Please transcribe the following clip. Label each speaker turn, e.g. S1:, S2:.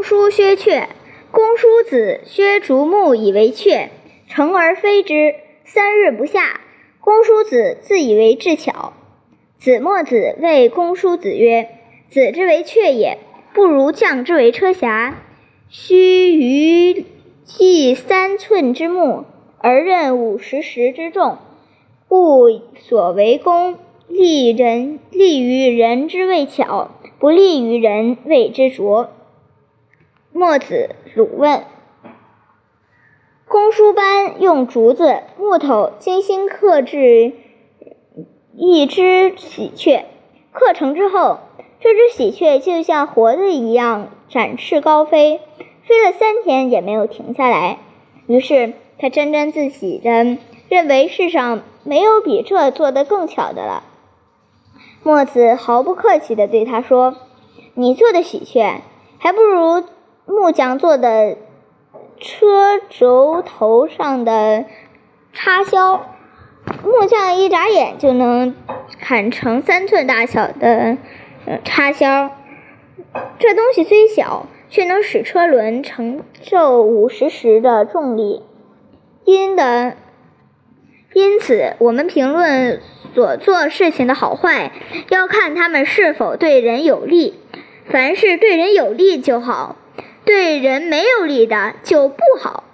S1: 公叔薛阙。公叔子薛竹木以为阙，乘而飞之，三日不下。公叔子自以为智巧。子墨子谓公叔子曰：“子之为雀也，不如将之为车匣。须臾计三寸之木，而任五十石之重。故所为功，利人利于人之谓巧，不利于人谓之拙。”墨子鲁问：公输班用竹子、木头精心刻制一只喜鹊，刻成之后，这只喜鹊就像活的一样展翅高飞，飞了三天也没有停下来。于是他沾沾自喜的认为世上没有比这做得更巧的了。墨子毫不客气地对他说：“你做的喜鹊，还不如……”木匠做的车轴头上的插销，木匠一眨眼就能砍成三寸大小的插销。这东西虽小，却能使车轮承受五十石的重力。因的，因此，我们评论所做事情的好坏，要看他们是否对人有利。凡是对人有利就好。对人没有利的就不好。